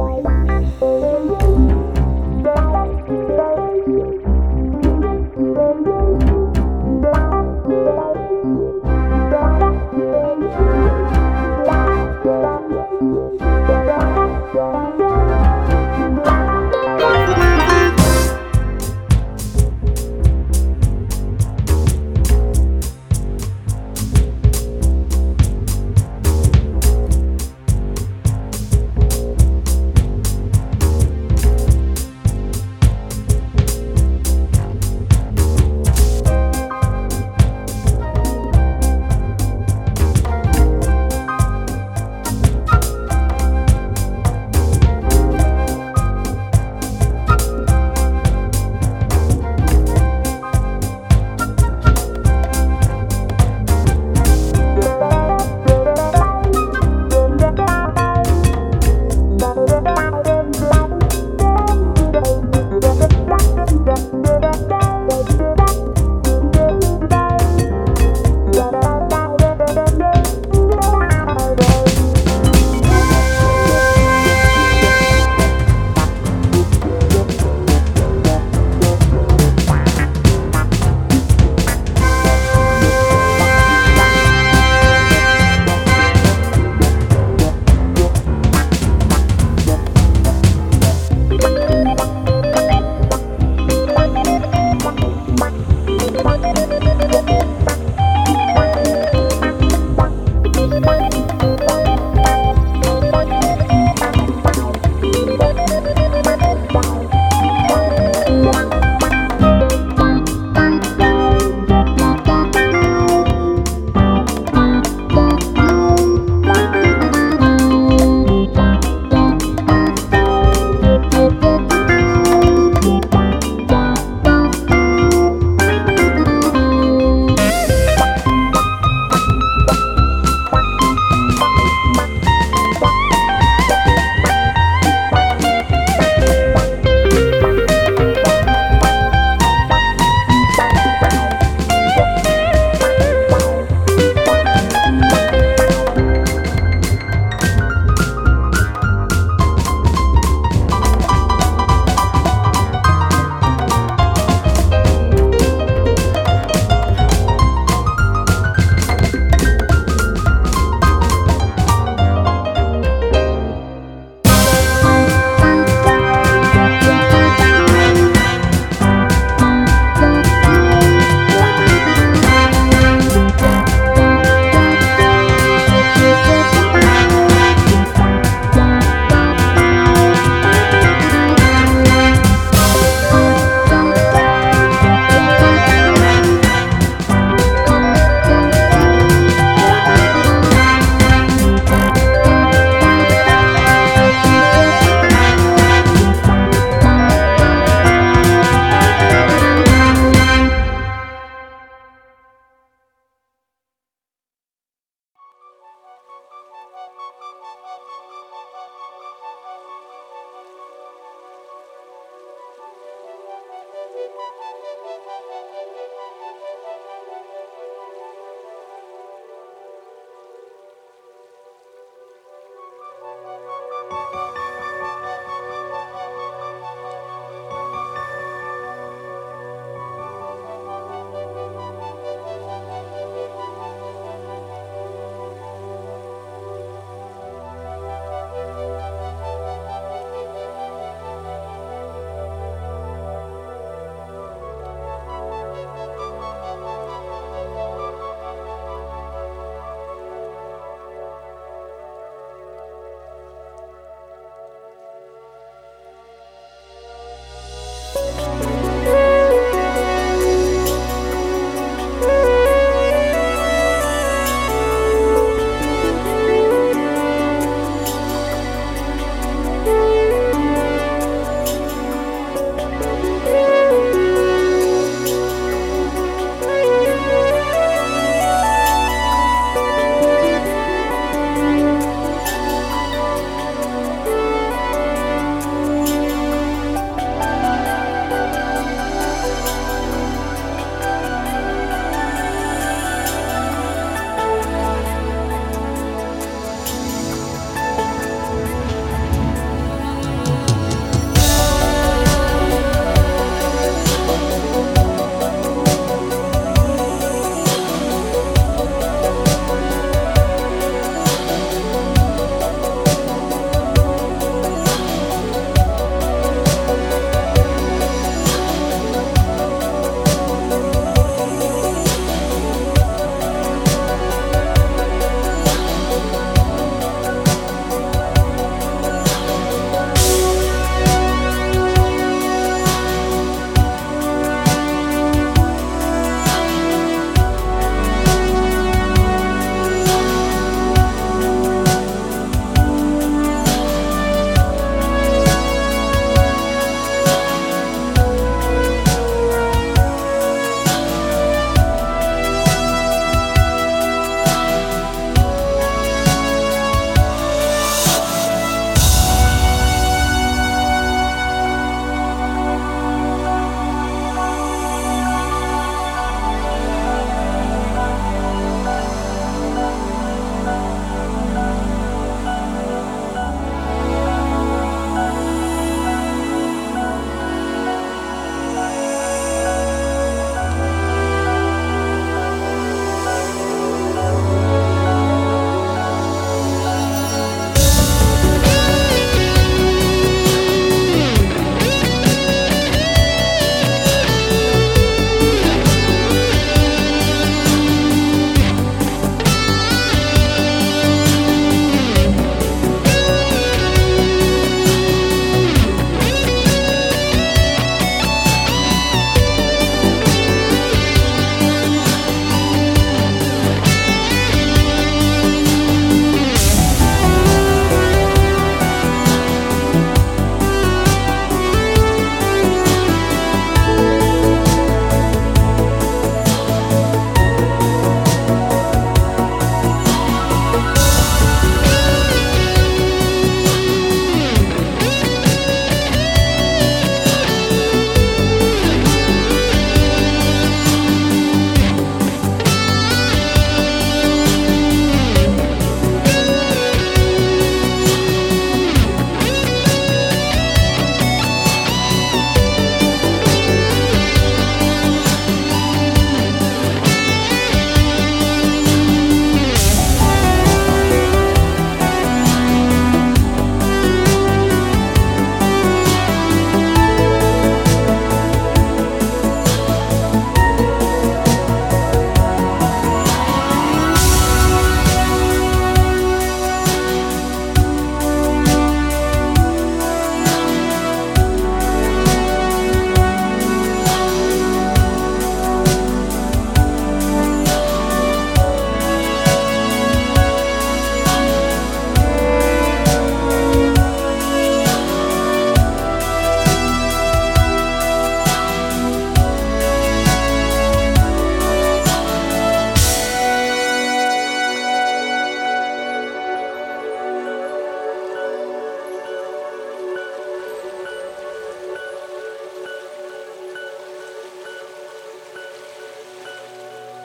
Bye.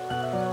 Bye.